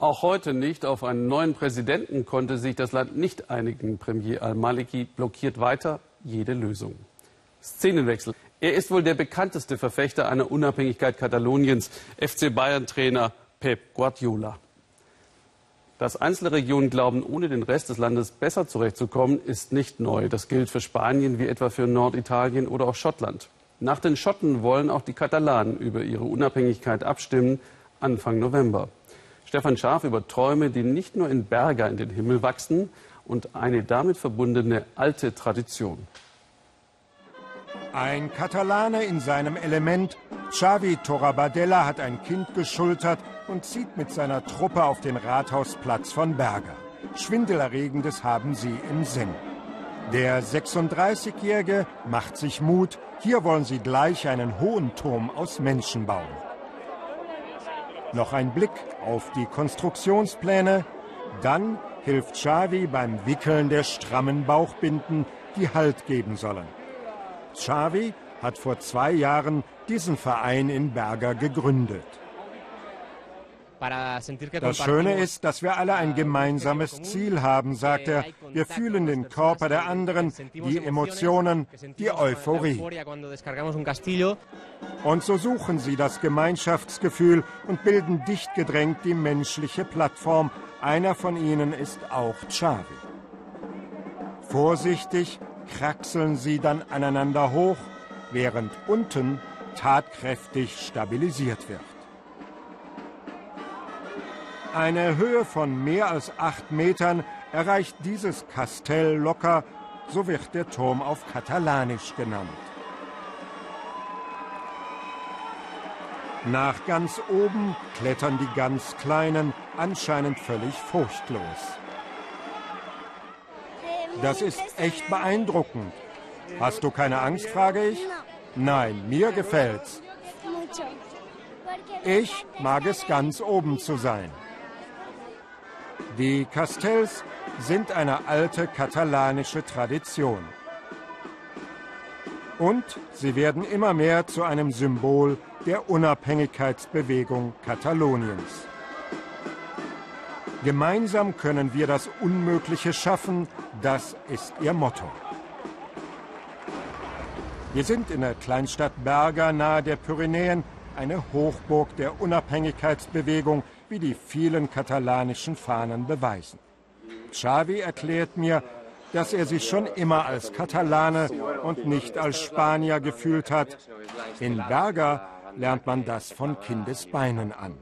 Auch heute nicht. Auf einen neuen Präsidenten konnte sich das Land nicht einigen. Premier al-Maliki blockiert weiter jede Lösung. Szenenwechsel. Er ist wohl der bekannteste Verfechter einer Unabhängigkeit Kataloniens, FC Bayern-Trainer Pep Guardiola. Dass einzelne Regionen glauben, ohne den Rest des Landes besser zurechtzukommen, ist nicht neu. Das gilt für Spanien wie etwa für Norditalien oder auch Schottland. Nach den Schotten wollen auch die Katalanen über ihre Unabhängigkeit abstimmen, Anfang November. Stefan Schaaf über Träume, die nicht nur in Berger in den Himmel wachsen und eine damit verbundene alte Tradition. Ein Katalane in seinem Element, Xavi Torabadella hat ein Kind geschultert und zieht mit seiner Truppe auf den Rathausplatz von Berger. Schwindelerregendes haben sie im Sinn. Der 36-Jährige macht sich Mut, hier wollen sie gleich einen hohen Turm aus Menschen bauen. Noch ein Blick auf die Konstruktionspläne. Dann hilft Xavi beim Wickeln der strammen Bauchbinden, die Halt geben sollen. Xavi hat vor zwei Jahren diesen Verein in Berger gegründet. Das Schöne ist, dass wir alle ein gemeinsames Ziel haben, sagt er. Wir fühlen den Körper der anderen, die Emotionen, die Euphorie. Und so suchen sie das Gemeinschaftsgefühl und bilden dicht gedrängt die menschliche Plattform. Einer von ihnen ist auch Xavi. Vorsichtig kraxeln sie dann aneinander hoch, während unten tatkräftig stabilisiert wird. Eine Höhe von mehr als acht Metern erreicht dieses Kastell locker, so wird der Turm auf Katalanisch genannt. Nach ganz oben klettern die ganz Kleinen, anscheinend völlig furchtlos. Das ist echt beeindruckend. Hast du keine Angst, frage ich? Nein, mir gefällt's. Ich mag es ganz oben zu sein. Die Castells sind eine alte katalanische Tradition. Und sie werden immer mehr zu einem Symbol der Unabhängigkeitsbewegung Kataloniens. Gemeinsam können wir das Unmögliche schaffen, das ist ihr Motto. Wir sind in der Kleinstadt Berga nahe der Pyrenäen, eine Hochburg der Unabhängigkeitsbewegung, wie die vielen katalanischen Fahnen beweisen. Xavi erklärt mir, dass er sich schon immer als Katalane und nicht als Spanier gefühlt hat. In Berga lernt man das von Kindesbeinen an.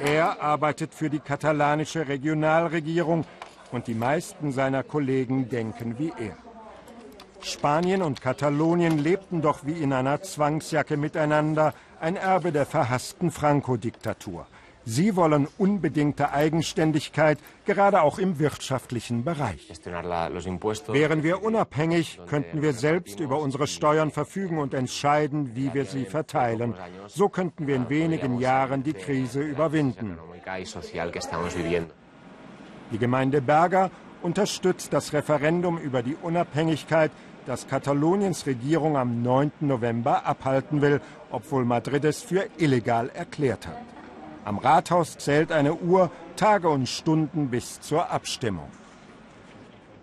Er arbeitet für die katalanische Regionalregierung und die meisten seiner Kollegen denken wie er. Spanien und Katalonien lebten doch wie in einer Zwangsjacke miteinander, ein Erbe der verhassten Franco-Diktatur. Sie wollen unbedingte Eigenständigkeit, gerade auch im wirtschaftlichen Bereich. Wären wir unabhängig, könnten wir selbst über unsere Steuern verfügen und entscheiden, wie wir sie verteilen. So könnten wir in wenigen Jahren die Krise überwinden. Die Gemeinde Berger unterstützt das Referendum über die Unabhängigkeit, das Kataloniens Regierung am 9. November abhalten will, obwohl Madrid es für illegal erklärt hat. Am Rathaus zählt eine Uhr Tage und Stunden bis zur Abstimmung.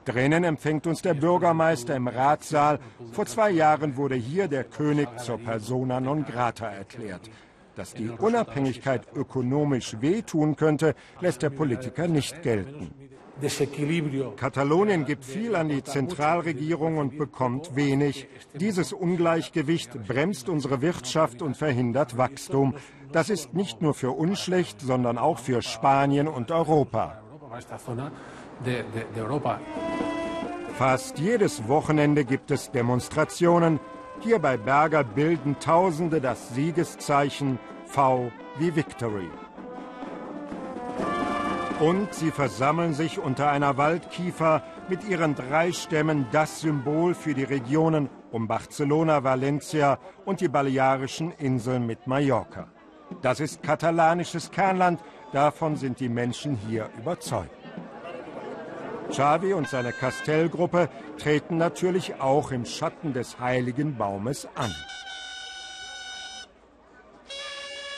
Drinnen empfängt uns der Bürgermeister im Ratssaal. Vor zwei Jahren wurde hier der König zur persona non grata erklärt. Dass die Unabhängigkeit ökonomisch wehtun könnte, lässt der Politiker nicht gelten. Katalonien gibt viel an die Zentralregierung und bekommt wenig. Dieses Ungleichgewicht bremst unsere Wirtschaft und verhindert Wachstum. Das ist nicht nur für uns schlecht, sondern auch für Spanien und Europa. Fast jedes Wochenende gibt es Demonstrationen. Hier bei Berger bilden Tausende das Siegeszeichen V wie Victory. Und sie versammeln sich unter einer Waldkiefer mit ihren drei Stämmen das Symbol für die Regionen um Barcelona, Valencia und die Balearischen Inseln mit Mallorca. Das ist katalanisches Kernland, davon sind die Menschen hier überzeugt. Xavi und seine Castellgruppe treten natürlich auch im Schatten des heiligen Baumes an.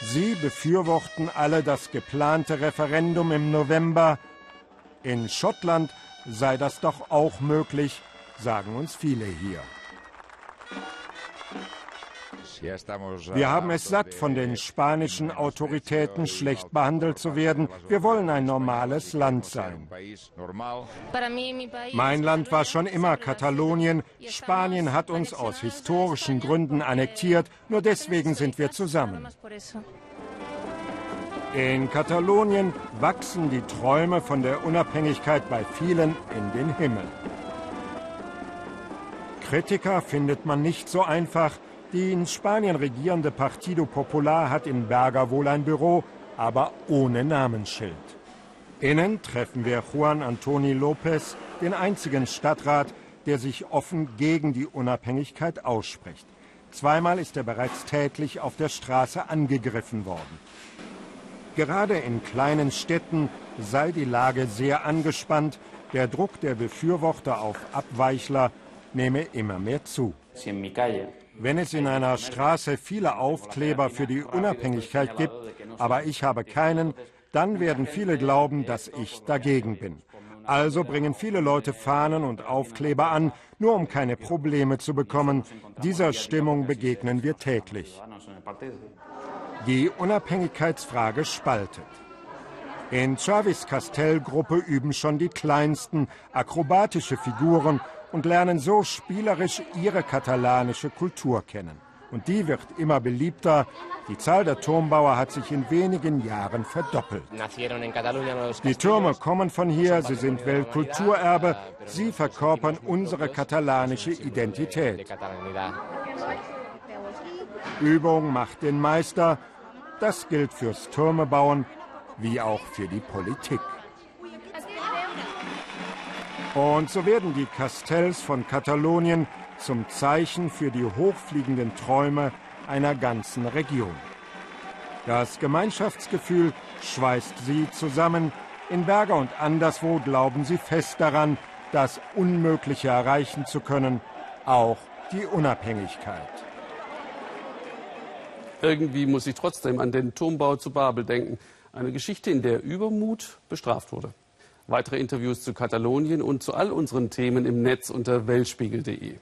Sie befürworten alle das geplante Referendum im November. In Schottland sei das doch auch möglich, sagen uns viele hier. Wir haben es satt, von den spanischen Autoritäten schlecht behandelt zu werden. Wir wollen ein normales Land sein. Mein Land war schon immer Katalonien. Spanien hat uns aus historischen Gründen annektiert. Nur deswegen sind wir zusammen. In Katalonien wachsen die Träume von der Unabhängigkeit bei vielen in den Himmel. Kritiker findet man nicht so einfach. Die in Spanien regierende Partido Popular hat in Berger wohl ein Büro, aber ohne Namensschild. Innen treffen wir Juan Antoni López, den einzigen Stadtrat, der sich offen gegen die Unabhängigkeit ausspricht. Zweimal ist er bereits tätlich auf der Straße angegriffen worden. Gerade in kleinen Städten sei die Lage sehr angespannt. Der Druck der Befürworter auf Abweichler nehme immer mehr zu. Wenn es in einer Straße viele Aufkleber für die Unabhängigkeit gibt, aber ich habe keinen, dann werden viele glauben, dass ich dagegen bin. Also bringen viele Leute Fahnen und Aufkleber an, nur um keine Probleme zu bekommen. Dieser Stimmung begegnen wir täglich. Die Unabhängigkeitsfrage spaltet. In Chavis Castell-Gruppe üben schon die kleinsten akrobatische Figuren und lernen so spielerisch ihre katalanische Kultur kennen. Und die wird immer beliebter. Die Zahl der Turmbauer hat sich in wenigen Jahren verdoppelt. Die Türme kommen von hier, sie sind Weltkulturerbe, sie verkörpern unsere katalanische Identität. Übung macht den Meister. Das gilt fürs Türmebauen wie auch für die Politik. Und so werden die Castells von Katalonien zum Zeichen für die hochfliegenden Träume einer ganzen Region. Das Gemeinschaftsgefühl schweißt sie zusammen. In Berger und anderswo glauben sie fest daran, das Unmögliche erreichen zu können, auch die Unabhängigkeit. Irgendwie muss ich trotzdem an den Turmbau zu Babel denken. Eine Geschichte, in der Übermut bestraft wurde. Weitere Interviews zu Katalonien und zu all unseren Themen im Netz unter weltspiegel.de.